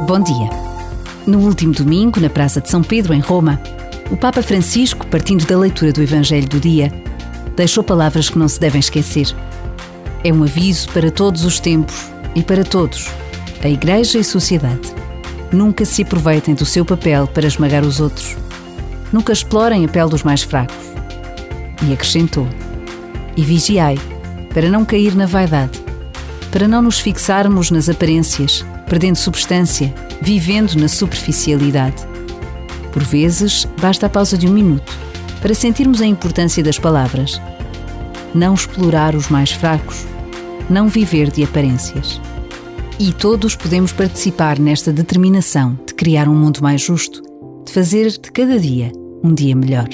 Bom dia. No último domingo, na Praça de São Pedro, em Roma, o Papa Francisco, partindo da leitura do Evangelho do dia, deixou palavras que não se devem esquecer. É um aviso para todos os tempos e para todos, a Igreja e sociedade. Nunca se aproveitem do seu papel para esmagar os outros. Nunca explorem a pele dos mais fracos. E acrescentou: E vigiai, para não cair na vaidade, para não nos fixarmos nas aparências, perdendo substância, vivendo na superficialidade. Por vezes, basta a pausa de um minuto para sentirmos a importância das palavras. Não explorar os mais fracos, não viver de aparências. E todos podemos participar nesta determinação de criar um mundo mais justo, de fazer de cada dia um dia melhor.